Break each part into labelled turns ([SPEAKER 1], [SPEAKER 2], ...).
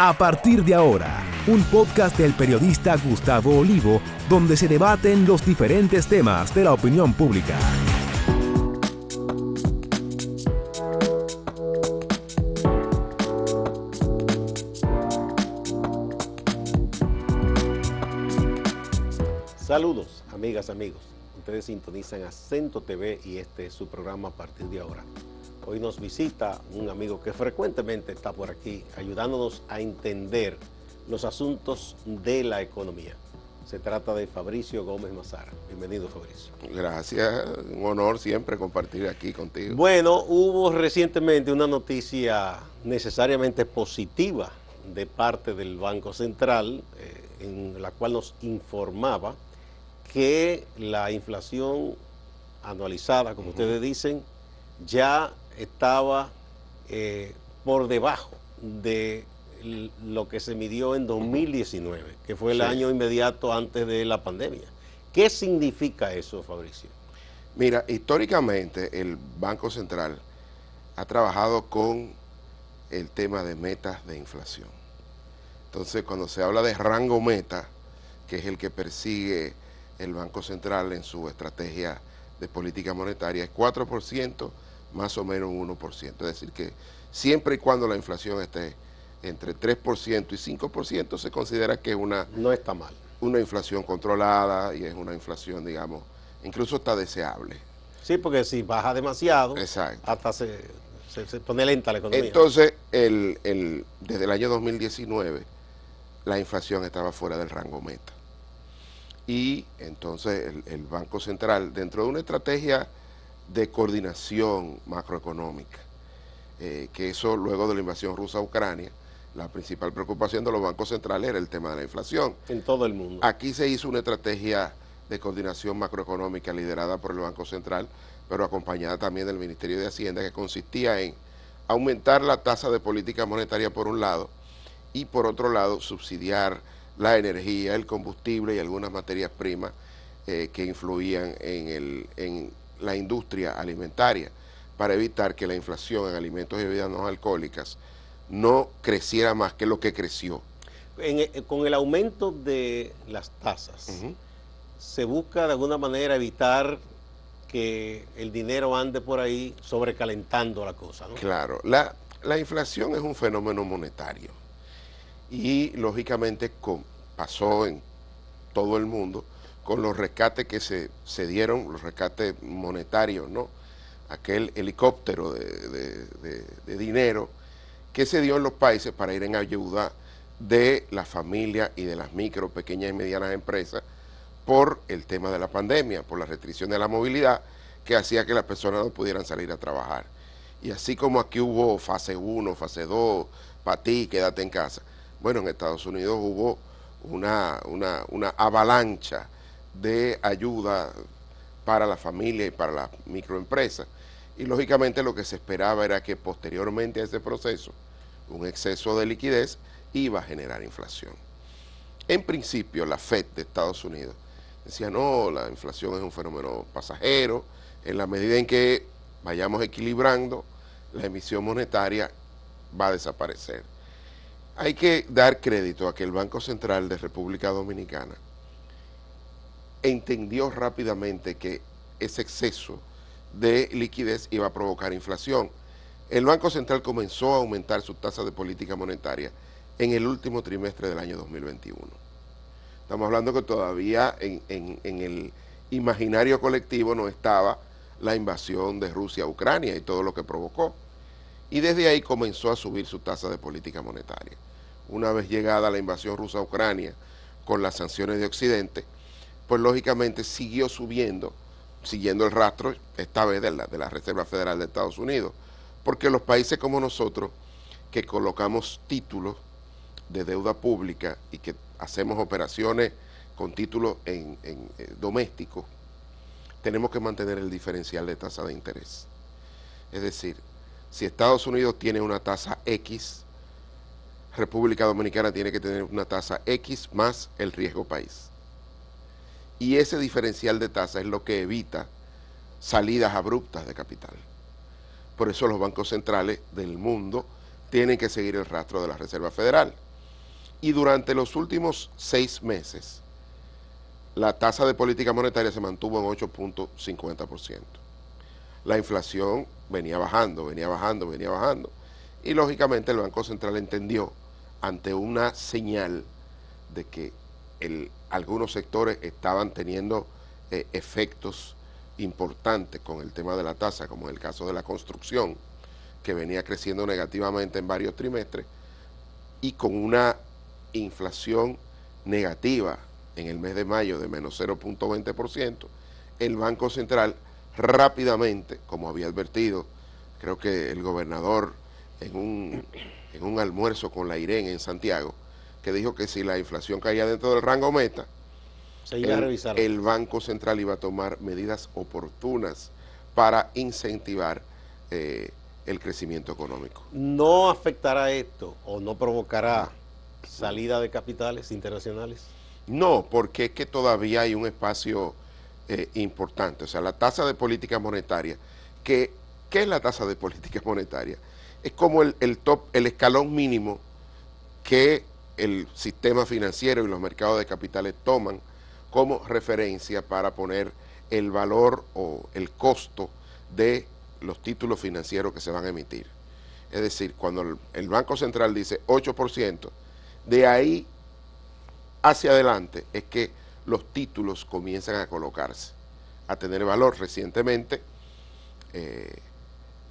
[SPEAKER 1] A partir de ahora, un podcast del periodista Gustavo Olivo, donde se debaten los diferentes temas de la opinión pública.
[SPEAKER 2] Saludos, amigas, amigos. Ustedes sintonizan Acento TV y este es su programa a partir de ahora. Hoy nos visita un amigo que frecuentemente está por aquí ayudándonos a entender los asuntos de la economía. Se trata de Fabricio Gómez Mazara. Bienvenido, Fabricio.
[SPEAKER 3] Gracias, un honor siempre compartir aquí contigo.
[SPEAKER 2] Bueno, hubo recientemente una noticia necesariamente positiva de parte del Banco Central, eh, en la cual nos informaba que la inflación anualizada, como ustedes dicen, ya estaba eh, por debajo de lo que se midió en 2019, que fue el año inmediato antes de la pandemia. ¿Qué significa eso, Fabricio?
[SPEAKER 3] Mira, históricamente el Banco Central ha trabajado con el tema de metas de inflación. Entonces, cuando se habla de rango meta, que es el que persigue el Banco Central en su estrategia de política monetaria, es 4% más o menos un 1%. Es decir, que siempre y cuando la inflación esté entre 3% y 5%, se considera que es una...
[SPEAKER 2] No está mal.
[SPEAKER 3] Una inflación controlada y es una inflación, digamos, incluso está deseable.
[SPEAKER 2] Sí, porque si baja demasiado,
[SPEAKER 3] Exacto.
[SPEAKER 2] hasta se, se, pone lenta la economía.
[SPEAKER 3] Entonces, el, el, desde el año 2019, la inflación estaba fuera del rango meta. Y entonces el, el Banco Central, dentro de una estrategia de coordinación macroeconómica, eh, que eso luego de la invasión rusa a Ucrania, la principal preocupación de los bancos centrales era el tema de la inflación.
[SPEAKER 2] En todo el mundo.
[SPEAKER 3] Aquí se hizo una estrategia de coordinación macroeconómica liderada por el Banco Central, pero acompañada también del Ministerio de Hacienda, que consistía en aumentar la tasa de política monetaria por un lado y por otro lado subsidiar la energía, el combustible y algunas materias primas eh, que influían en, el, en la industria alimentaria para evitar que la inflación en alimentos y bebidas no alcohólicas no creciera más que lo que creció.
[SPEAKER 2] Eh, con el aumento de las tasas, se busca de alguna manera evitar que el dinero ande por ahí sobrecalentando la cosa. ¿no?
[SPEAKER 3] Claro, la, la inflación es un fenómeno monetario y lógicamente con, pasó en todo el mundo con los rescates que se, se dieron, los rescates monetarios, ¿no? Aquel helicóptero de, de, dinero que se dio en los países para ir en ayuda de las familias y de las micro, pequeñas y medianas empresas por el tema de la pandemia, por la restricción de la movilidad que hacía que las personas no pudieran salir a trabajar. Y así como aquí hubo fase 1, fase 2, para ti, quédate en casa. Bueno, en Estados Unidos hubo una, una, una avalancha de ayuda para la familia y para las microempresas. Y lógicamente lo que se esperaba era que posteriormente a ese proceso, un exceso de liquidez iba a generar inflación. En principio, la FED de Estados Unidos decía, no, la inflación es un fenómeno pasajero, en la medida en que vayamos equilibrando, la emisión monetaria va a desaparecer. Hay que dar crédito a que el Banco Central de República Dominicana entendió rápidamente que ese exceso de liquidez iba a provocar inflación. El Banco Central comenzó a aumentar su tasa de política monetaria en el último trimestre del año 2021. Estamos hablando que todavía en, el imaginario colectivo no estaba la invasión de Rusia a Ucrania y todo lo que provocó. Y desde ahí comenzó a subir su tasa de política monetaria. Una vez llegada la invasión rusa a Ucrania con las sanciones de Occidente, pues lógicamente siguió subiendo, siguiendo el rastro, esta vez de la, de la Reserva Federal de Estados Unidos, porque los países como nosotros, que colocamos títulos de deuda pública y que hacemos operaciones con títulos en, eh, domésticos, tenemos que mantener el diferencial de tasa de interés. Es decir, si Estados Unidos tiene una tasa X, República Dominicana tiene que tener una tasa X más el riesgo país. Y ese diferencial de tasa es lo que evita salidas abruptas de capital. Por eso los bancos centrales del mundo tienen que seguir el rastro de la Reserva Federal. Y durante los últimos seis meses, la tasa de política monetaria se mantuvo en 8.50%. La inflación venía bajando, venía bajando, venía bajando. Y lógicamente el Banco Central entendió ante una señal de que algunos sectores estaban teniendo eh, efectos importantes con el tema de la tasa, como en el caso de la construcción, que venía creciendo negativamente en varios trimestres, y con una inflación negativa en el mes de mayo de menos 0.20%, el Banco Central rápidamente, como había advertido, creo que el gobernador en un, en un almuerzo con la IREN en Santiago, que dijo que si la inflación caía dentro del rango meta, el, el Banco Central iba a tomar medidas oportunas para incentivar eh, el crecimiento económico.
[SPEAKER 2] ¿No afectará esto o no provocará salida de capitales internacionales?
[SPEAKER 3] No, porque es que todavía hay un espacio eh, importante. O sea, la tasa de política monetaria, que, ¿qué es la tasa de política monetaria? Es como el, el, top, el escalón mínimo que el sistema financiero y los mercados de capitales toman como referencia para poner el valor o el costo de los títulos financieros que se van a emitir. Es decir, cuando el Banco Central dice 8%, de ahí hacia adelante es que los títulos comienzan a colocarse, a tener valor. Recientemente, eh,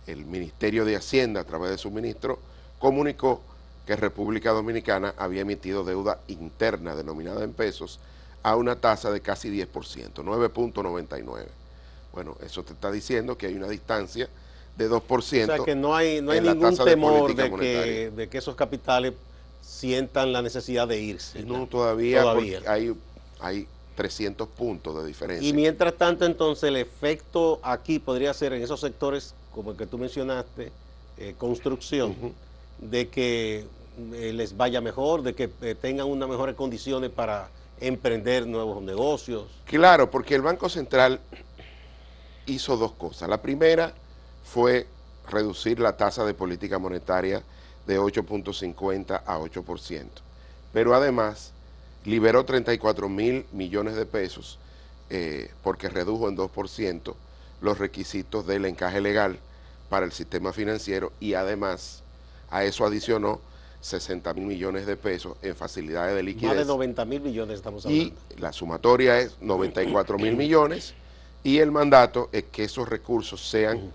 [SPEAKER 3] el Ministerio de Hacienda, a través de su ministro, comunicó que República Dominicana había emitido deuda interna denominada en pesos a una tasa de casi 10%, 9.99. Bueno, eso te está diciendo que hay una distancia de 2%. O
[SPEAKER 2] sea, que no hay, no hay ningún temor de, que, de que esos capitales sientan la necesidad de irse.
[SPEAKER 3] No, todavía, hay, hay 300 puntos de diferencia.
[SPEAKER 2] Y mientras tanto, entonces, el efecto aquí podría ser en esos sectores, como el que tú mencionaste, eh, construcción, de que eh, les vaya mejor, de que eh, tengan unas mejores condiciones para emprender nuevos negocios.
[SPEAKER 3] Claro, porque el Banco Central hizo dos cosas. La primera fue reducir la tasa de política monetaria de 8.50 a 8%. Pero además liberó 34 mil millones de pesos eh, porque redujo en 2% los requisitos del encaje legal para el sistema financiero y además a eso adicionó 60 mil millones de pesos en facilidades de liquidez. Más
[SPEAKER 2] de 90 mil millones estamos hablando.
[SPEAKER 3] Y la sumatoria es 94 mil millones y el mandato es que esos recursos sean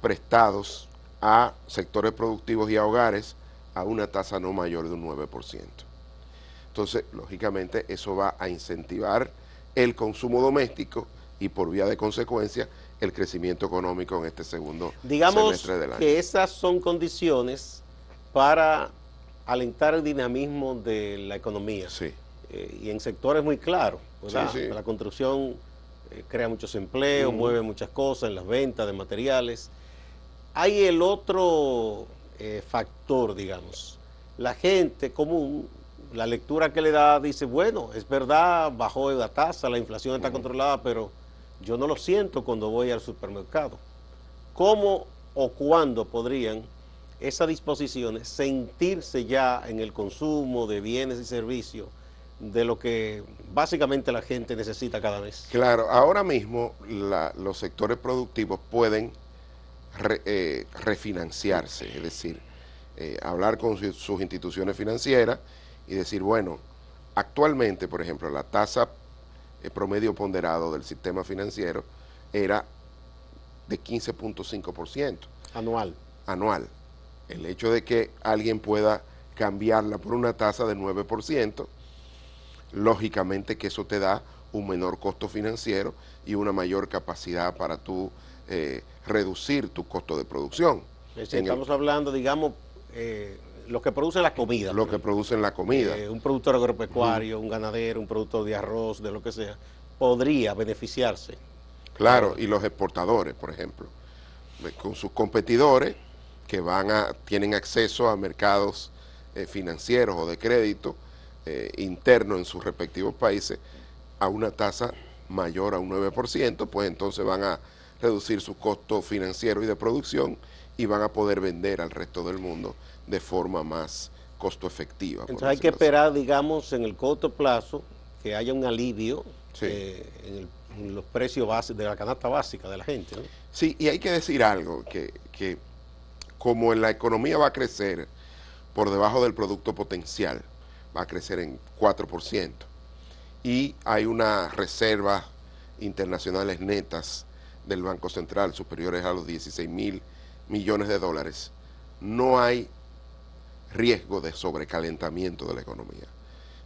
[SPEAKER 3] prestados a sectores productivos y a hogares a una tasa no mayor de un 9%. Entonces, lógicamente, eso va a incentivar el consumo doméstico y por vía de consecuencia el crecimiento económico en este segundo semestre del año.
[SPEAKER 2] que esas son condiciones para alentar el dinamismo de la economía.
[SPEAKER 3] Sí.
[SPEAKER 2] Eh, y en sectores muy claros. La construcción eh, crea muchos empleos, mueve muchas cosas en las ventas de materiales hay el otro eh, factor, digamos. La gente común, la lectura que le da, dice, bueno, es verdad, bajó la tasa, la inflación está controlada, pero yo no lo siento cuando voy al supermercado. ¿Cómo o cuándo podrían esas disposiciones sentirse ya en el consumo de bienes y servicios de lo que básicamente la gente necesita cada vez?
[SPEAKER 3] Claro, ahora mismo los sectores productivos pueden eh, refinanciarse, es decir, eh, hablar con sus instituciones financieras y decir, bueno, actualmente, por ejemplo, la tasa eh, promedio ponderado del sistema financiero era de 15.5%.
[SPEAKER 2] Anual.
[SPEAKER 3] Anual. El hecho de que alguien pueda cambiarla por una tasa de 9%, lógicamente que eso te da un menor costo financiero y una mayor capacidad para tú eh, reducir tu costo de producción.
[SPEAKER 2] estamos hablando, digamos, eh, lo que produce la comida.
[SPEAKER 3] Lo que producen la comida.
[SPEAKER 2] Eh, un productor agropecuario, un ganadero, un productor de arroz, de lo que sea, podría beneficiarse.
[SPEAKER 3] Claro, y los exportadores, por ejemplo, con sus competidores que van a, tienen acceso a mercados financieros o de crédito interno en sus respectivos países a una tasa mayor a un 9%, pues entonces van a reducir su costo financiero y de producción y van a poder vender al resto del mundo de forma más costo efectiva.
[SPEAKER 2] Entonces hay que esperar, digamos, en el corto plazo que haya un alivio eh, en, los precios base, de la canasta básica de la gente.
[SPEAKER 3] Sí, y hay que decir algo, que, que como la economía va a crecer por debajo del producto potencial, va a crecer en 4%, y hay unas reservas internacionales netas del Banco Central superiores a los 16 mil millones de dólares, no hay riesgo de sobrecalentamiento de la economía.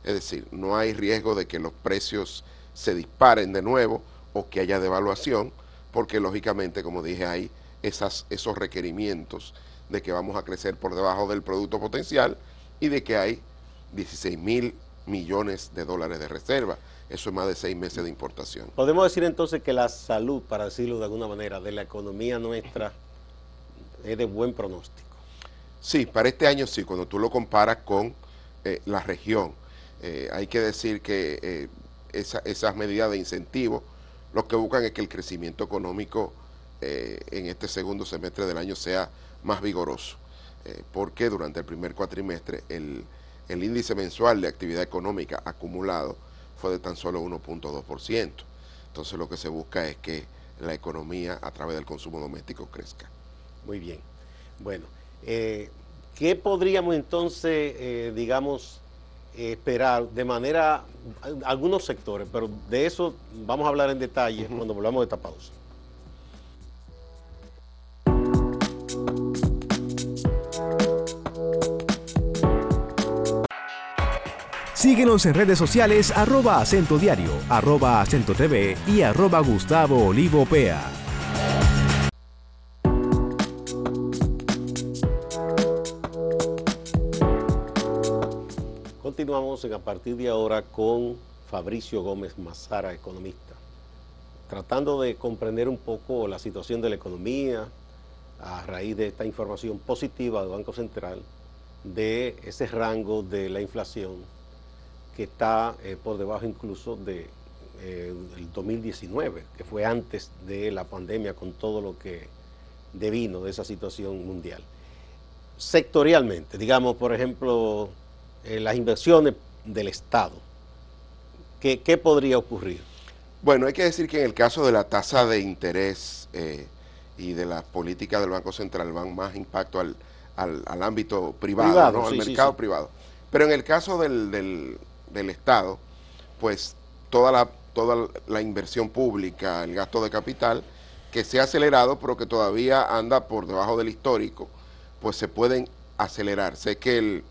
[SPEAKER 3] Es decir, no hay riesgo de que los precios se disparen de nuevo o que haya devaluación, porque lógicamente, como dije, hay esas, esos requerimientos de que vamos a crecer por debajo del producto potencial y de que hay 16 mil millones de dólares de reserva. Eso es más de seis meses de importación.
[SPEAKER 2] Podemos decir entonces que la salud, para decirlo de alguna manera, de la economía nuestra es de buen pronóstico.
[SPEAKER 3] Sí, para este año sí, cuando tú lo comparas con eh, la región. Eh, hay que decir que eh, esas medidas de incentivo lo que buscan es que el crecimiento económico en este segundo semestre del año sea más vigoroso, porque durante el primer cuatrimestre el, el índice mensual de actividad económica acumulado fue de tan solo 1.2%. Entonces lo que se busca es que la economía a través del consumo doméstico crezca.
[SPEAKER 2] Muy bien. Bueno, eh, ¿qué podríamos entonces, eh, digamos, esperar de manera, algunos sectores, pero de eso vamos a hablar en detalle cuando volvamos de esta pausa?
[SPEAKER 1] Síguenos en redes sociales arroba acento diario, arroba acento TV y arroba Gustavo Olivo Pea.
[SPEAKER 2] Continuamos en a partir de ahora con Fabricio Gómez Mazara, economista, tratando de comprender un poco la situación de la economía a raíz de esta información positiva del Banco Central de ese rango de la inflación que está eh, por debajo incluso de eh, 2019, que fue antes de la pandemia con todo lo que devino de esa situación mundial. Sectorialmente, digamos, por ejemplo, eh, las inversiones del Estado, ¿qué, podría ocurrir?
[SPEAKER 3] Bueno, hay que decir que en el caso de la tasa de interés eh, y de las políticas del Banco Central van más impacto al, ámbito privado, al mercado privado. Pero en el caso del, del Estado, pues toda la, toda la inversión pública, el gasto de capital, que se ha acelerado, pero que todavía anda por debajo del histórico, pues se pueden acelerar. Sé que el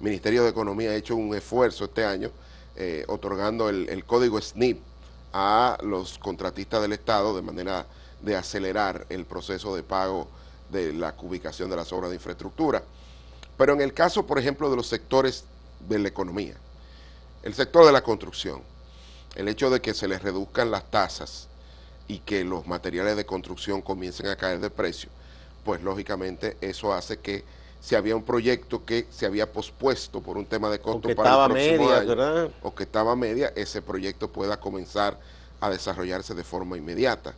[SPEAKER 3] Ministerio de Economía ha hecho un esfuerzo este año eh, otorgando el, el, código SNIP a los contratistas del Estado de manera de acelerar el proceso de pago de la ubicación de las obras de infraestructura. Pero en el caso, por ejemplo, de los sectores de la economía, el sector de la construcción, el hecho de que se les reduzcan las tasas y que los materiales de construcción comiencen a caer de precio, pues lógicamente eso hace que si había un proyecto que se había pospuesto por un tema de costo para el próximo año, o que estaba media, ese proyecto pueda comenzar a desarrollarse de forma inmediata.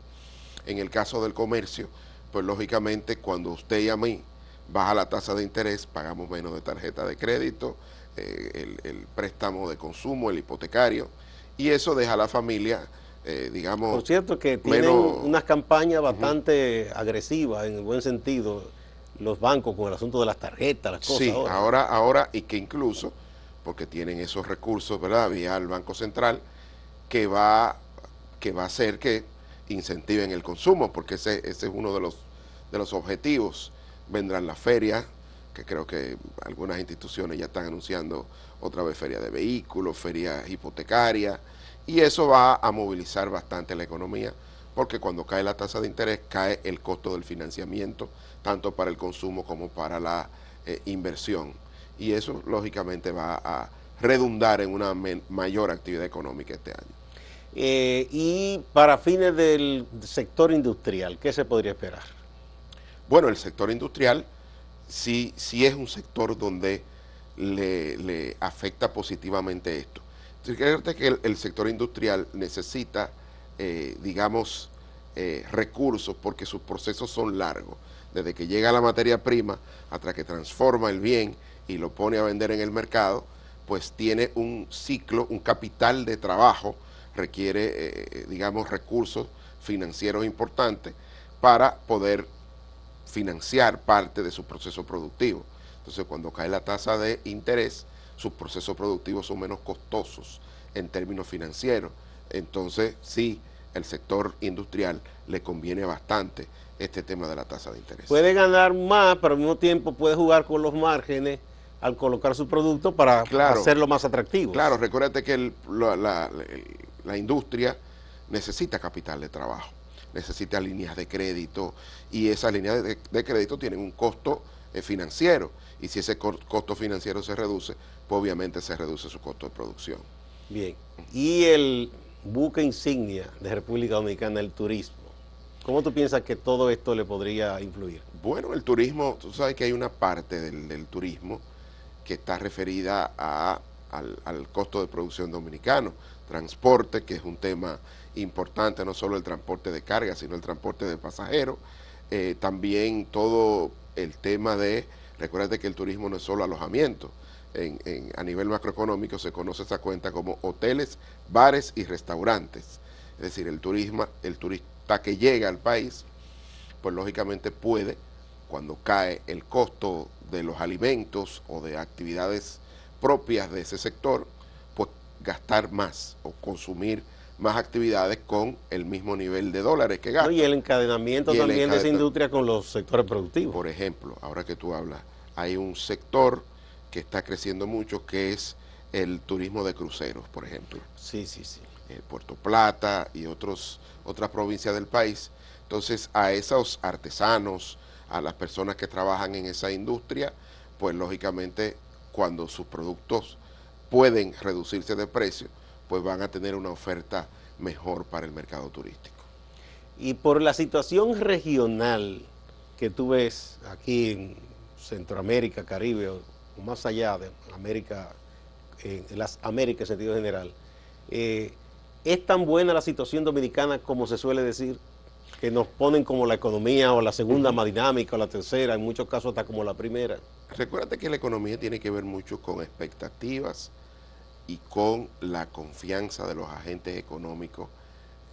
[SPEAKER 3] En el caso del comercio, pues lógicamente cuando usted y a mí baja la tasa de interés, pagamos menos de tarjeta de crédito, eh, el, préstamo de consumo, el hipotecario, y eso deja a la familia, eh, digamos...
[SPEAKER 2] Por cierto que tienen unas campañas bastante agresivas, en el buen sentido, los bancos con el asunto de las tarjetas, las cosas.
[SPEAKER 3] Sí, ahora. ahora, y que incluso, porque tienen esos recursos, ¿verdad?, vía el Banco Central, que va, que va a hacer que incentiven el consumo, porque ese, ese es uno de los, de los objetivos. Vendrán las ferias, que creo que algunas instituciones ya están anunciando otra vez feria de vehículos, feria hipotecaria, y eso va a movilizar bastante la economía, porque cuando cae la tasa de interés cae el costo del financiamiento, tanto para el consumo como para la eh, inversión, y eso lógicamente va a redundar en una mayor actividad económica este año.
[SPEAKER 2] Eh, y para fines del sector industrial, ¿qué se podría esperar?
[SPEAKER 3] Bueno, el sector industrial sí es un sector donde le, afecta positivamente esto. Fíjate que el, sector industrial necesita, eh, digamos, eh, recursos porque sus procesos son largos. Desde que llega la materia prima hasta que transforma el bien y lo pone a vender en el mercado, pues tiene un ciclo, un capital de trabajo, requiere, eh, digamos, recursos financieros importantes para poder financiar parte de su proceso productivo. Entonces, cuando cae la tasa de interés, sus procesos productivos son menos costosos en términos financieros. Entonces, sí, el sector industrial le conviene bastante este tema de la tasa de interés.
[SPEAKER 2] Puede ganar más, pero al mismo tiempo puede jugar con los márgenes al colocar su producto para hacerlo más atractivo.
[SPEAKER 3] Claro, recuérdate que la, industria necesita capital de trabajo, necesita líneas de crédito y esas líneas de, crédito tienen un costo eh, financiero y si ese costo financiero se reduce, pues obviamente se reduce su costo de producción.
[SPEAKER 2] Bien, y el buque insignia de República Dominicana, el turismo. ¿Cómo tú piensas que todo esto le podría influir?
[SPEAKER 3] Bueno, el turismo, tú sabes que hay una parte del, turismo que está referida al, costo de producción dominicano, transporte, que es un tema importante, no solo el transporte de carga, sino el transporte de pasajeros, eh, también todo el tema de, recuérdate que el turismo no es solo alojamiento, a nivel macroeconómico se conoce esa cuenta como hoteles, bares y restaurantes. Es decir, el turismo, el turista que llega al país, pues lógicamente puede, cuando cae el costo de los alimentos o de actividades propias de ese sector, pues gastar más o consumir más actividades con el mismo nivel de dólares que gasta.
[SPEAKER 2] y el encadenamiento también de esa industria con los sectores productivos.
[SPEAKER 3] Por ejemplo, ahora que tú hablas, hay un sector que está creciendo mucho que es el turismo de cruceros, por ejemplo.
[SPEAKER 2] Sí, sí, sí.
[SPEAKER 3] Eh, Puerto Plata y otros, otras provincias del país. Entonces, a esos artesanos, a las personas que trabajan en esa industria, pues lógicamente cuando sus productos pueden reducirse de precio, pues van a tener una oferta mejor para el mercado turístico.
[SPEAKER 2] Y por la situación regional que tú ves aquí en Centroamérica, Caribe o, más allá de América, en las Américas en sentido general, eh, ¿Es tan buena la situación dominicana como se suele decir? Que nos ponen como la economía o la segunda más dinámica o la tercera, en muchos casos hasta como la primera.
[SPEAKER 3] Recuérdate que la economía tiene que ver mucho con expectativas y con la confianza de los agentes económicos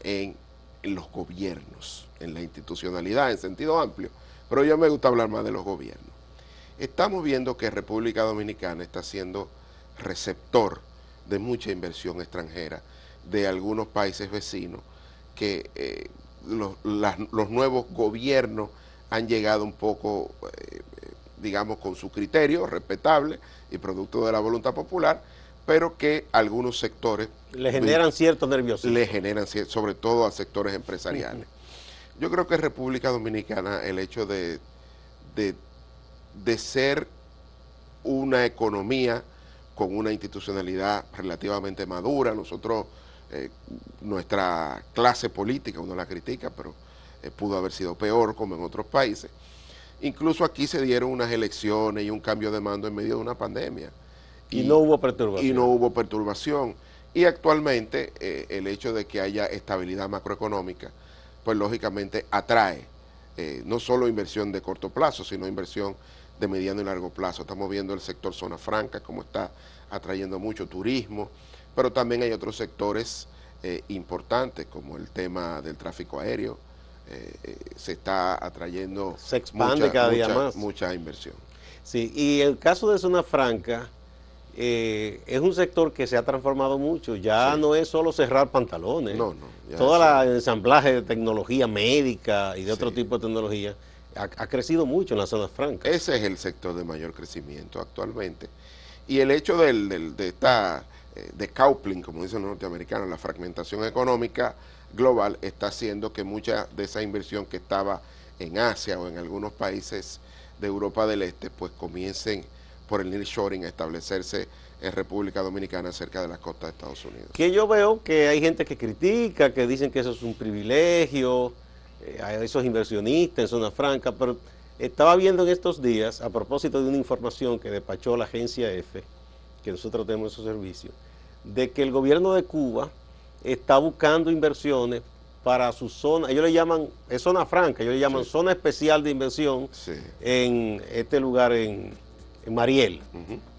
[SPEAKER 3] en, los gobiernos, en la institucionalidad en sentido amplio. Pero yo me gusta hablar más de los gobiernos. Estamos viendo que República Dominicana está siendo receptor de mucha inversión extranjera de algunos países vecinos que eh, los, nuevos gobiernos han llegado un poco, eh, digamos, con su criterio respetable y producto de la voluntad popular, pero que algunos sectores...
[SPEAKER 2] Le generan cierto nerviosismo.
[SPEAKER 3] Le generan, sobre todo a sectores empresariales. Yo creo que República Dominicana, el hecho de, de, de ser una economía con una institucionalidad relativamente madura, nosotros eh, nuestra clase política, uno la critica, pero eh, pudo haber sido peor como en otros países. Incluso aquí se dieron unas elecciones y un cambio de mando en medio de una pandemia.
[SPEAKER 2] Y, no hubo perturbación.
[SPEAKER 3] Y no hubo perturbación. Y actualmente eh, el hecho de que haya estabilidad macroeconómica, pues lógicamente atrae no solo inversión de corto plazo, sino inversión de mediano y largo plazo. Estamos viendo el sector zona franca, como está atrayendo mucho turismo, pero también hay otros sectores eh, importantes, como el tema del tráfico aéreo. Eh, eh, se está atrayendo
[SPEAKER 2] se expande mucha, cada día más.
[SPEAKER 3] mucha inversión.
[SPEAKER 2] Sí, y el caso de Zona Franca es un sector que se ha transformado mucho. Ya no es solo cerrar pantalones.
[SPEAKER 3] No, no.
[SPEAKER 2] Todo el ensamblaje de tecnología médica y de otro tipo de tecnología ha, crecido mucho en la Zona Franca.
[SPEAKER 3] Ese es el sector de mayor crecimiento actualmente. Y el hecho del, de esta eh, de coupling, como dicen los norteamericanos, la fragmentación económica global está haciendo que mucha de esa inversión que estaba en Asia o en algunos países de Europa del Este, pues comiencen por el nearshoring a establecerse en República Dominicana cerca de las costas de Estados Unidos.
[SPEAKER 2] Que yo veo que hay gente que critica, que dicen que eso es un privilegio, eh, a esos inversionistas en zona franca, pero estaba viendo en estos días, a propósito de una información que despachó la agencia EFE, que nosotros tenemos esos servicios, de que el gobierno de Cuba está buscando inversiones para su zona, ellos le llaman, es zona franca, ellos le llaman zona especial de inversión en este lugar en, en Mariel,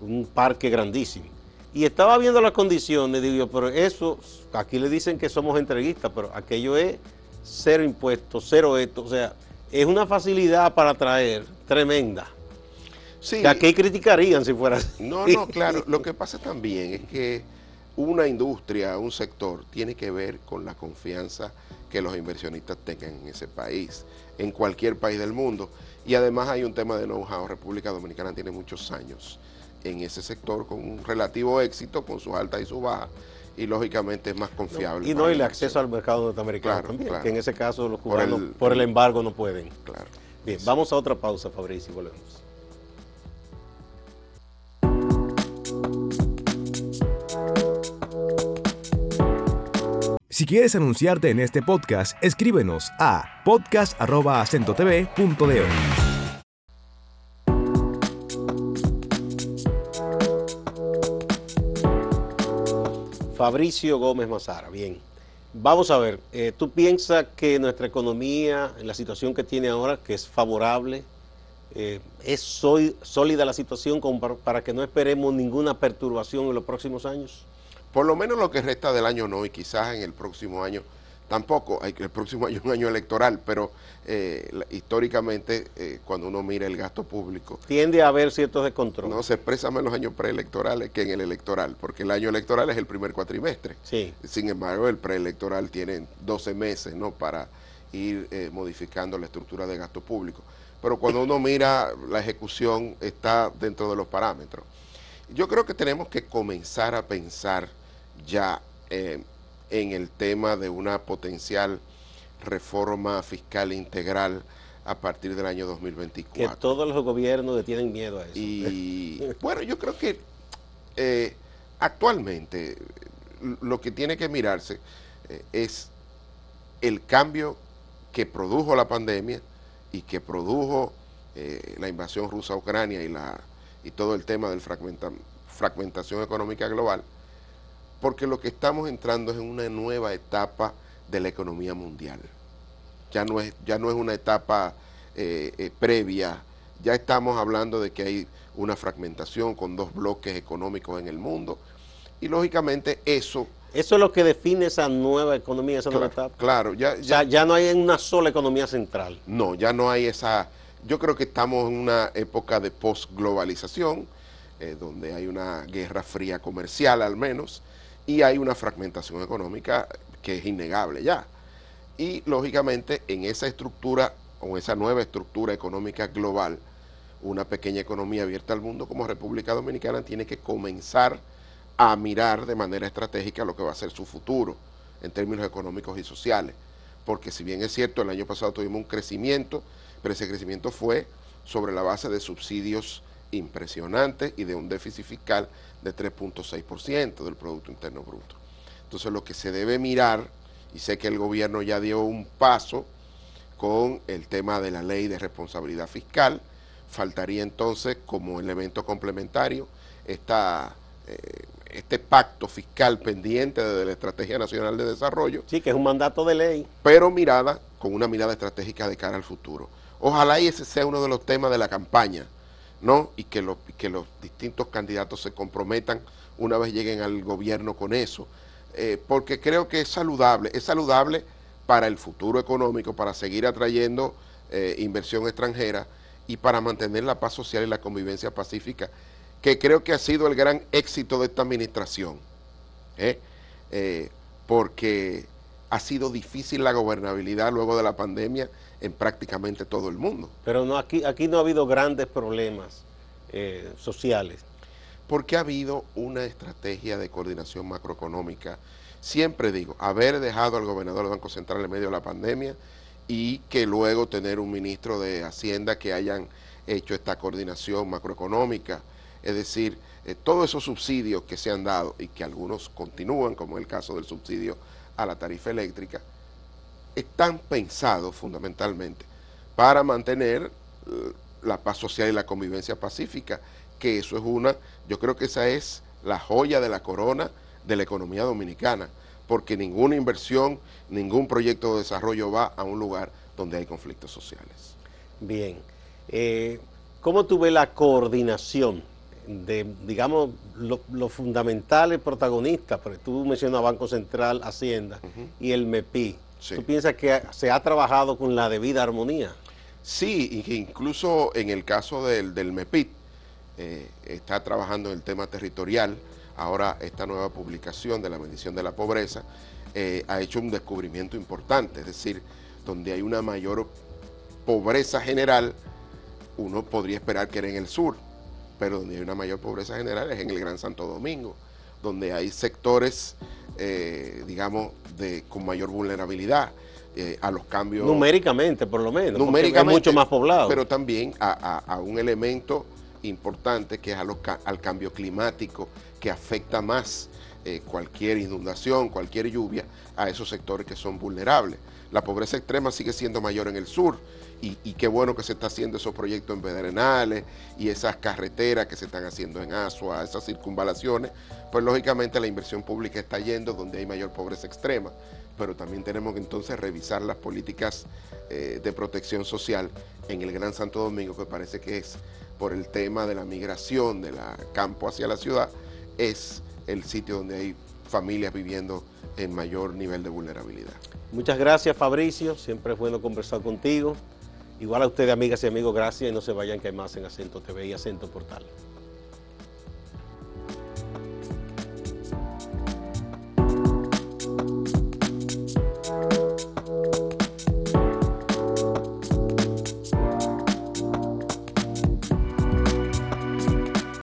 [SPEAKER 2] un parque grandísimo. Y estaba viendo las condiciones, digo, pero eso, aquí le dicen que somos entreguistas, pero aquello es cero impuestos, cero esto, o sea, es una facilidad para traer tremenda. Sí. Que aquí criticarían si fuera así.
[SPEAKER 3] No, no, claro. Lo que pasa también es que una industria, un sector, tiene que ver con la confianza que los inversionistas tengan en ese país, en cualquier país del mundo. Y además hay un tema de know-how. República Dominicana tiene muchos años en ese sector con un relativo éxito, con sus altas y sus bajas, y lógicamente es más confiable.
[SPEAKER 2] y no, el acceso al mercado norteamericano también, que en ese caso los cubanos por el, embargo no pueden.
[SPEAKER 3] Claro.
[SPEAKER 2] Bien, vamos a otra pausa, Fabricio, y volvemos.
[SPEAKER 1] Si quieres anunciarte en este podcast, escríbenos a podcast.acentotv.de.
[SPEAKER 2] Fabricio Gómez Mazara, bien. Vamos a ver, eh, ¿tú piensas que nuestra economía, la situación que tiene ahora, que es favorable, eh, es sólida la situación para que no esperemos ninguna perturbación en los próximos años?
[SPEAKER 3] Por lo menos lo que resta del año no, y quizás en el próximo año Tampoco, el próximo año es un año electoral, pero eh, históricamente eh, cuando uno mira el gasto público...
[SPEAKER 2] Tiende a haber ciertos descontrol.
[SPEAKER 3] No, se expresa más en los años preelectorales que en el electoral, porque el año electoral es el primer cuatrimestre.
[SPEAKER 2] Sí.
[SPEAKER 3] Sin embargo, el preelectoral tiene 12 meses ¿no? para ir eh, modificando la estructura de gasto público. Pero cuando uno mira la ejecución está dentro de los parámetros. Yo creo que tenemos que comenzar a pensar ya en el tema de una potencial reforma fiscal integral a partir del año 2024.
[SPEAKER 2] Que todos los gobiernos tienen miedo a eso.
[SPEAKER 3] Y bueno, yo creo que eh, actualmente lo que tiene que mirarse eh, es el cambio que produjo la pandemia y que produjo eh, la invasión rusa a Ucrania y, la, y todo el tema de la fragmentación económica global porque lo que estamos entrando es en una nueva etapa de la economía mundial. Ya no es, ya no es una etapa eh, eh, previa, ya estamos hablando de que hay una fragmentación con dos bloques económicos en el mundo y lógicamente eso...
[SPEAKER 2] Eso es lo que define esa nueva economía, esa nueva etapa.
[SPEAKER 3] Claro, ya,
[SPEAKER 2] ya, ya no hay una sola economía central.
[SPEAKER 3] No, ya no hay esa... Yo creo que estamos en una época de post-globalización, eh, donde hay una guerra fría comercial al menos, y hay una fragmentación económica que es innegable ya. Y lógicamente en esa estructura o esa nueva estructura económica global, una pequeña economía abierta al mundo como República Dominicana tiene que comenzar a mirar de manera estratégica lo que va a ser su futuro en términos económicos y sociales. Porque si bien es cierto, el año pasado tuvimos un crecimiento, pero ese crecimiento fue sobre la base de subsidios impresionantes y de un déficit fiscal de 3.6% del Producto Interno Bruto. Entonces lo que se debe mirar, y sé que el gobierno ya dio un paso con el tema de la ley de responsabilidad fiscal, faltaría entonces como elemento complementario esta, eh, este pacto fiscal pendiente de la Estrategia Nacional de Desarrollo.
[SPEAKER 2] Sí, que es un mandato de ley.
[SPEAKER 3] Pero mirada con una mirada estratégica de cara al futuro. Ojalá y ese sea uno de los temas de la campaña ¿no? Y que, que los distintos candidatos se comprometan una vez lleguen al gobierno con eso. Eh, porque creo que es saludable, es saludable para el futuro económico, para seguir atrayendo eh, inversión extranjera y para mantener la paz social y la convivencia pacífica, que creo que ha sido el gran éxito de esta administración, ¿eh? porque ha sido difícil la gobernabilidad luego de la pandemia en prácticamente todo el mundo.
[SPEAKER 2] Pero no aquí, aquí no ha habido grandes problemas eh, sociales.
[SPEAKER 3] Porque ha habido una estrategia de coordinación macroeconómica. Siempre digo, haber dejado al gobernador del Banco Central en medio de la pandemia y que luego tener un ministro de Hacienda que hayan hecho esta coordinación macroeconómica. Es decir, eh, todos esos subsidios que se han dado y que algunos continúan, como el caso del subsidio a la tarifa eléctrica, están pensados fundamentalmente para mantener eh, la paz social y la convivencia pacífica, que eso es una, yo creo que esa es la joya de la corona de la economía dominicana, porque ninguna inversión, ningún proyecto de desarrollo va a un lugar donde hay conflictos sociales.
[SPEAKER 2] Bien. Eh, ¿cómo tú ves la coordinación de, digamos, los fundamentales protagonistas? Porque tú mencionas Banco Central, Hacienda y el MEPI. ¿Tú piensas que se ha trabajado con la debida armonía?
[SPEAKER 3] Sí, y que incluso en el caso del, del MEPIT, eh, está trabajando en el tema territorial. Ahora esta nueva publicación de la medición de la pobreza eh, ha hecho un descubrimiento importante, es decir, donde hay una mayor pobreza general, uno podría esperar que era en el sur, pero donde hay una mayor pobreza general es en el Gran Santo Domingo, donde hay sectores, eh, digamos, de, con mayor vulnerabilidad. a los cambios.
[SPEAKER 2] Numéricamente, por lo menos. Numéricamente. mucho más poblado.
[SPEAKER 3] Pero también a un elemento importante que es al cambio climático, que afecta más eh, cualquier inundación, cualquier lluvia a esos sectores que son vulnerables. La pobreza extrema sigue siendo mayor en el sur. Y, qué bueno que se está haciendo esos proyectos en Pedrenales y esas carreteras que se están haciendo en Asua, esas circunvalaciones, pues lógicamente la inversión pública está yendo donde hay mayor pobreza extrema, pero también tenemos que entonces revisar las políticas eh, de protección social en el Gran Santo Domingo, que parece que es por el tema de la migración del campo hacia la ciudad, es el sitio donde hay familias viviendo en mayor nivel de vulnerabilidad.
[SPEAKER 2] Muchas gracias Fabricio, siempre es bueno conversar contigo. Igual a ustedes amigas y amigos, gracias y no se vayan que hay más en Acento TV y Acento Portal.